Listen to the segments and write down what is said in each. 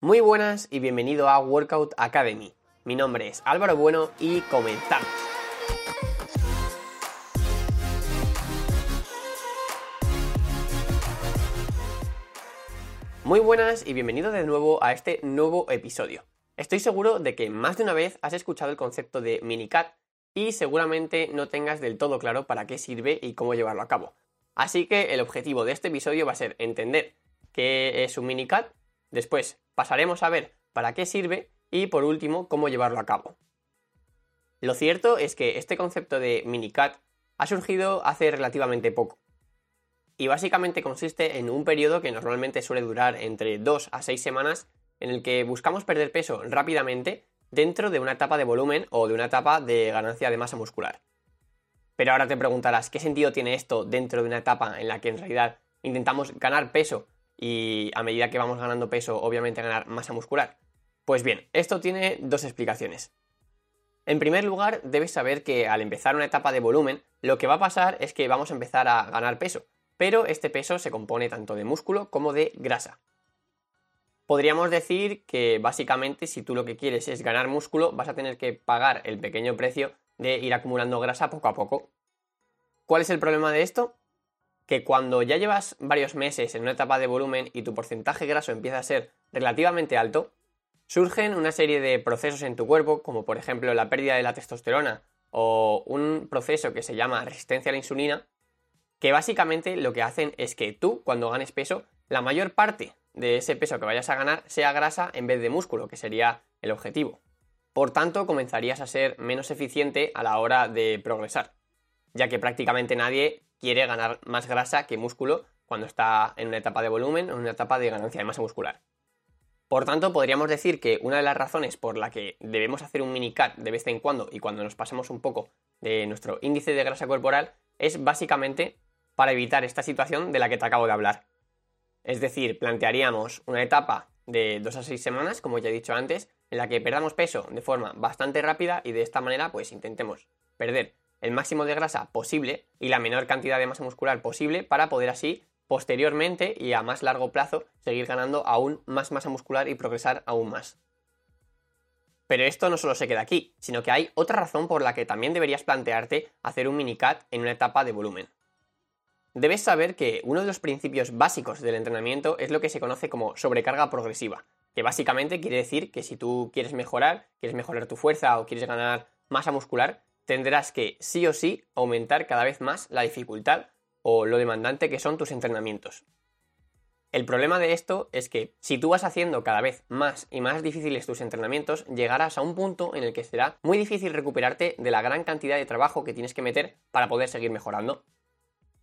Muy buenas y bienvenido a Workout Academy. Mi nombre es Álvaro Bueno y comenzamos. Muy buenas y bienvenido de nuevo a este nuevo episodio. Estoy seguro de que más de una vez has escuchado el concepto de minicat y seguramente no tengas del todo claro para qué sirve y cómo llevarlo a cabo. Así que el objetivo de este episodio va a ser entender qué es un minicat, después pasaremos a ver para qué sirve y por último cómo llevarlo a cabo. Lo cierto es que este concepto de minicat ha surgido hace relativamente poco. Y básicamente consiste en un periodo que normalmente suele durar entre 2 a 6 semanas en el que buscamos perder peso rápidamente dentro de una etapa de volumen o de una etapa de ganancia de masa muscular. Pero ahora te preguntarás, ¿qué sentido tiene esto dentro de una etapa en la que en realidad intentamos ganar peso y a medida que vamos ganando peso, obviamente ganar masa muscular? Pues bien, esto tiene dos explicaciones. En primer lugar, debes saber que al empezar una etapa de volumen, lo que va a pasar es que vamos a empezar a ganar peso, pero este peso se compone tanto de músculo como de grasa. Podríamos decir que básicamente si tú lo que quieres es ganar músculo, vas a tener que pagar el pequeño precio de ir acumulando grasa poco a poco. ¿Cuál es el problema de esto? Que cuando ya llevas varios meses en una etapa de volumen y tu porcentaje graso empieza a ser relativamente alto, surgen una serie de procesos en tu cuerpo, como por ejemplo la pérdida de la testosterona o un proceso que se llama resistencia a la insulina, que básicamente lo que hacen es que tú, cuando ganes peso, la mayor parte de ese peso que vayas a ganar sea grasa en vez de músculo, que sería el objetivo. Por tanto, comenzarías a ser menos eficiente a la hora de progresar, ya que prácticamente nadie quiere ganar más grasa que músculo cuando está en una etapa de volumen o en una etapa de ganancia de masa muscular. Por tanto, podríamos decir que una de las razones por la que debemos hacer un mini cut de vez en cuando y cuando nos pasamos un poco de nuestro índice de grasa corporal es básicamente para evitar esta situación de la que te acabo de hablar. Es decir, plantearíamos una etapa de 2 a 6 semanas, como ya he dicho antes, en la que perdamos peso de forma bastante rápida y de esta manera pues intentemos perder el máximo de grasa posible y la menor cantidad de masa muscular posible para poder así posteriormente y a más largo plazo seguir ganando aún más masa muscular y progresar aún más. Pero esto no solo se queda aquí, sino que hay otra razón por la que también deberías plantearte hacer un mini cut en una etapa de volumen. Debes saber que uno de los principios básicos del entrenamiento es lo que se conoce como sobrecarga progresiva, que básicamente quiere decir que si tú quieres mejorar, quieres mejorar tu fuerza o quieres ganar masa muscular, tendrás que sí o sí aumentar cada vez más la dificultad o lo demandante que son tus entrenamientos. El problema de esto es que si tú vas haciendo cada vez más y más difíciles tus entrenamientos, llegarás a un punto en el que será muy difícil recuperarte de la gran cantidad de trabajo que tienes que meter para poder seguir mejorando.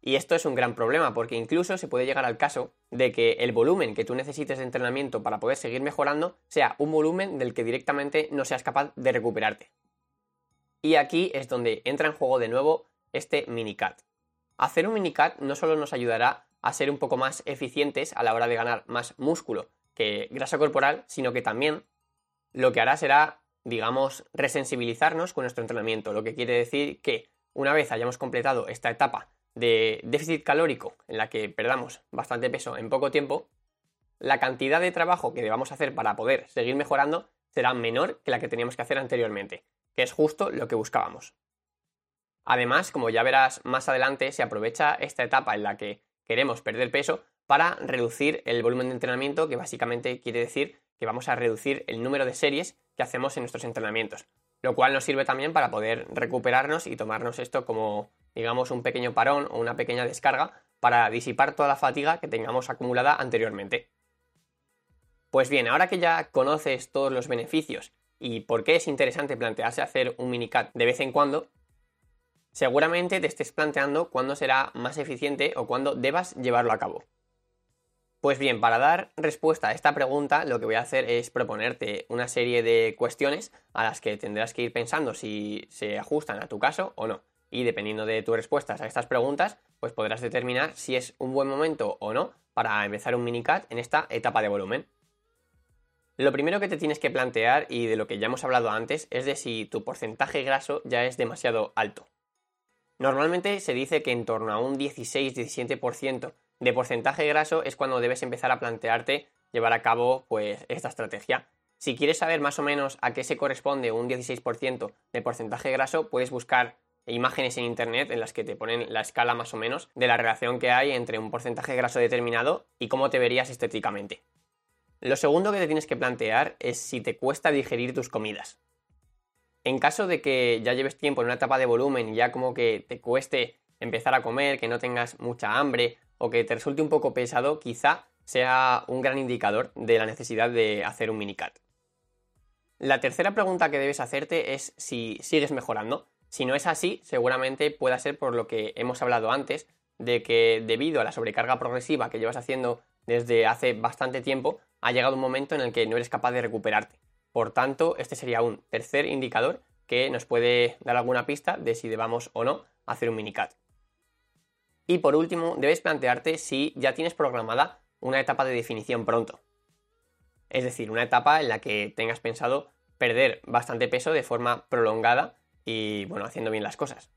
Y esto es un gran problema porque incluso se puede llegar al caso de que el volumen que tú necesites de entrenamiento para poder seguir mejorando sea un volumen del que directamente no seas capaz de recuperarte. Y aquí es donde entra en juego de nuevo este minicat. Hacer un minicat no solo nos ayudará a ser un poco más eficientes a la hora de ganar más músculo que grasa corporal, sino que también lo que hará será, digamos, resensibilizarnos con nuestro entrenamiento, lo que quiere decir que una vez hayamos completado esta etapa de déficit calórico en la que perdamos bastante peso en poco tiempo, la cantidad de trabajo que debamos hacer para poder seguir mejorando será menor que la que teníamos que hacer anteriormente, que es justo lo que buscábamos. Además, como ya verás más adelante, se aprovecha esta etapa en la que queremos perder peso para reducir el volumen de entrenamiento, que básicamente quiere decir que vamos a reducir el número de series que hacemos en nuestros entrenamientos, lo cual nos sirve también para poder recuperarnos y tomarnos esto como digamos, un pequeño parón o una pequeña descarga para disipar toda la fatiga que tengamos acumulada anteriormente. Pues bien, ahora que ya conoces todos los beneficios y por qué es interesante plantearse hacer un minicat de vez en cuando, seguramente te estés planteando cuándo será más eficiente o cuándo debas llevarlo a cabo. Pues bien, para dar respuesta a esta pregunta, lo que voy a hacer es proponerte una serie de cuestiones a las que tendrás que ir pensando si se ajustan a tu caso o no y dependiendo de tus respuestas a estas preguntas, pues podrás determinar si es un buen momento o no para empezar un minicat en esta etapa de volumen. Lo primero que te tienes que plantear y de lo que ya hemos hablado antes es de si tu porcentaje graso ya es demasiado alto. Normalmente se dice que en torno a un 16-17% de porcentaje graso es cuando debes empezar a plantearte llevar a cabo pues esta estrategia. Si quieres saber más o menos a qué se corresponde un 16% de porcentaje graso, puedes buscar imágenes en internet en las que te ponen la escala más o menos de la relación que hay entre un porcentaje graso determinado y cómo te verías estéticamente. Lo segundo que te tienes que plantear es si te cuesta digerir tus comidas. En caso de que ya lleves tiempo en una etapa de volumen y ya como que te cueste empezar a comer, que no tengas mucha hambre o que te resulte un poco pesado, quizá sea un gran indicador de la necesidad de hacer un minicat. La tercera pregunta que debes hacerte es si sigues mejorando. Si no es así, seguramente pueda ser por lo que hemos hablado antes, de que debido a la sobrecarga progresiva que llevas haciendo desde hace bastante tiempo, ha llegado un momento en el que no eres capaz de recuperarte. Por tanto, este sería un tercer indicador que nos puede dar alguna pista de si debamos o no hacer un minicat. Y por último, debes plantearte si ya tienes programada una etapa de definición pronto. Es decir, una etapa en la que tengas pensado perder bastante peso de forma prolongada y, bueno, haciendo bien las cosas.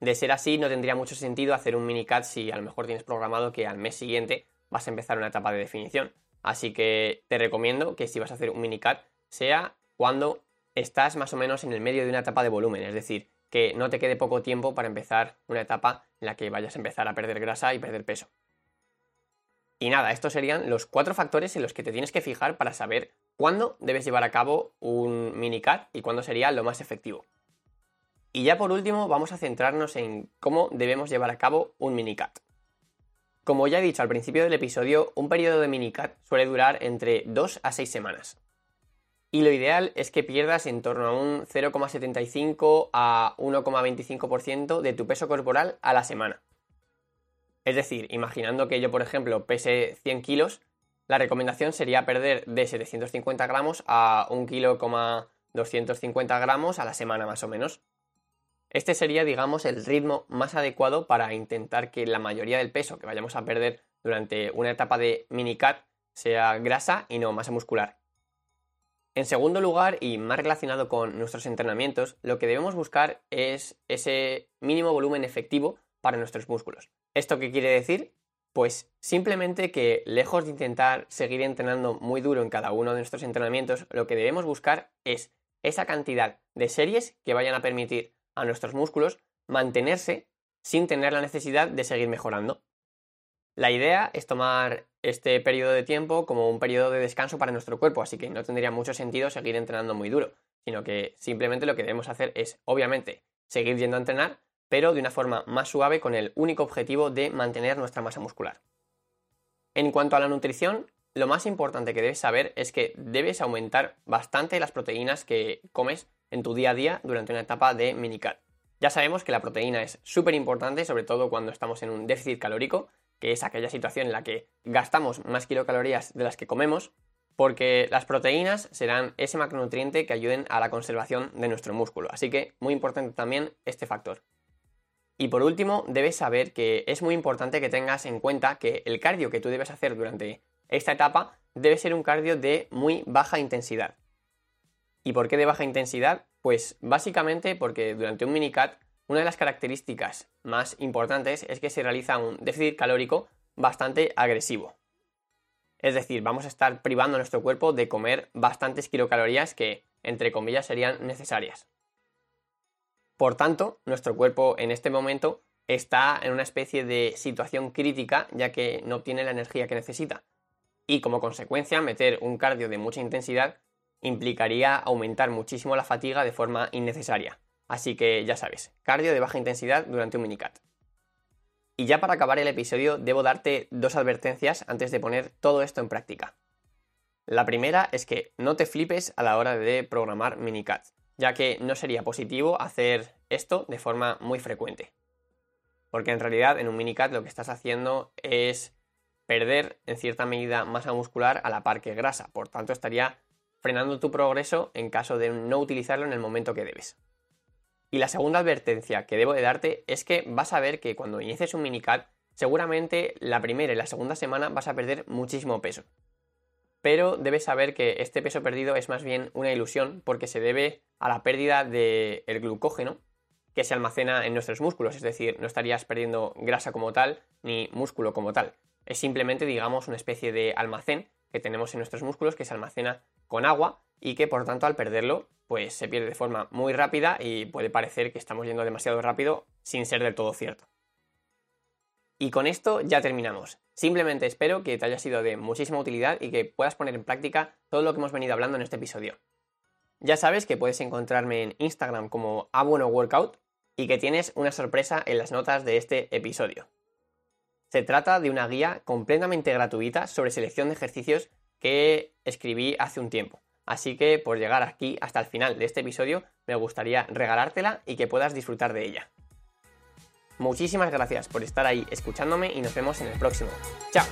De ser así, no tendría mucho sentido hacer un minicat si a lo mejor tienes programado que al mes siguiente vas a empezar una etapa de definición. Así que te recomiendo que si vas a hacer un minicat sea cuando estás más o menos en el medio de una etapa de volumen, es decir, que no te quede poco tiempo para empezar una etapa en la que vayas a empezar a perder grasa y perder peso. Y nada, estos serían los cuatro factores en los que te tienes que fijar para saber cuándo debes llevar a cabo un minicat y cuándo sería lo más efectivo. Y ya por último vamos a centrarnos en cómo debemos llevar a cabo un minicat. Como ya he dicho al principio del episodio, un periodo de minicat suele durar entre 2 a 6 semanas. Y lo ideal es que pierdas en torno a un 0,75 a 1,25% de tu peso corporal a la semana. Es decir, imaginando que yo, por ejemplo, pese 100 kilos, la recomendación sería perder de 750 gramos a 1 kilo, 250 gramos a la semana más o menos. Este sería, digamos, el ritmo más adecuado para intentar que la mayoría del peso que vayamos a perder durante una etapa de minicat sea grasa y no masa muscular. En segundo lugar, y más relacionado con nuestros entrenamientos, lo que debemos buscar es ese mínimo volumen efectivo para nuestros músculos. ¿Esto qué quiere decir? Pues simplemente que lejos de intentar seguir entrenando muy duro en cada uno de nuestros entrenamientos, lo que debemos buscar es esa cantidad de series que vayan a permitir a nuestros músculos mantenerse sin tener la necesidad de seguir mejorando. La idea es tomar este periodo de tiempo como un periodo de descanso para nuestro cuerpo, así que no tendría mucho sentido seguir entrenando muy duro, sino que simplemente lo que debemos hacer es, obviamente, seguir yendo a entrenar, pero de una forma más suave con el único objetivo de mantener nuestra masa muscular. En cuanto a la nutrición, lo más importante que debes saber es que debes aumentar bastante las proteínas que comes en tu día a día durante una etapa de minicat. Ya sabemos que la proteína es súper importante, sobre todo cuando estamos en un déficit calórico, que es aquella situación en la que gastamos más kilocalorías de las que comemos, porque las proteínas serán ese macronutriente que ayuden a la conservación de nuestro músculo. Así que muy importante también este factor. Y por último, debes saber que es muy importante que tengas en cuenta que el cardio que tú debes hacer durante esta etapa debe ser un cardio de muy baja intensidad. ¿Y por qué de baja intensidad? Pues básicamente porque durante un minicat una de las características más importantes es que se realiza un déficit calórico bastante agresivo. Es decir, vamos a estar privando a nuestro cuerpo de comer bastantes kilocalorías que, entre comillas, serían necesarias. Por tanto, nuestro cuerpo en este momento está en una especie de situación crítica ya que no obtiene la energía que necesita. Y como consecuencia, meter un cardio de mucha intensidad implicaría aumentar muchísimo la fatiga de forma innecesaria. Así que ya sabes, cardio de baja intensidad durante un minicat. Y ya para acabar el episodio debo darte dos advertencias antes de poner todo esto en práctica. La primera es que no te flipes a la hora de programar minicats ya que no sería positivo hacer esto de forma muy frecuente. Porque en realidad en un minicat lo que estás haciendo es perder en cierta medida masa muscular a la par que grasa, por tanto estaría frenando tu progreso en caso de no utilizarlo en el momento que debes. Y la segunda advertencia que debo de darte es que vas a ver que cuando inicies un minicat, seguramente la primera y la segunda semana vas a perder muchísimo peso pero debes saber que este peso perdido es más bien una ilusión porque se debe a la pérdida del glucógeno que se almacena en nuestros músculos, es decir, no estarías perdiendo grasa como tal ni músculo como tal. Es simplemente, digamos, una especie de almacén que tenemos en nuestros músculos que se almacena con agua y que por tanto al perderlo pues se pierde de forma muy rápida y puede parecer que estamos yendo demasiado rápido sin ser del todo cierto. Y con esto ya terminamos. Simplemente espero que te haya sido de muchísima utilidad y que puedas poner en práctica todo lo que hemos venido hablando en este episodio. Ya sabes que puedes encontrarme en Instagram como Workout y que tienes una sorpresa en las notas de este episodio. Se trata de una guía completamente gratuita sobre selección de ejercicios que escribí hace un tiempo. Así que por llegar aquí hasta el final de este episodio me gustaría regalártela y que puedas disfrutar de ella. Muchísimas gracias por estar ahí escuchándome y nos vemos en el próximo. ¡Chao!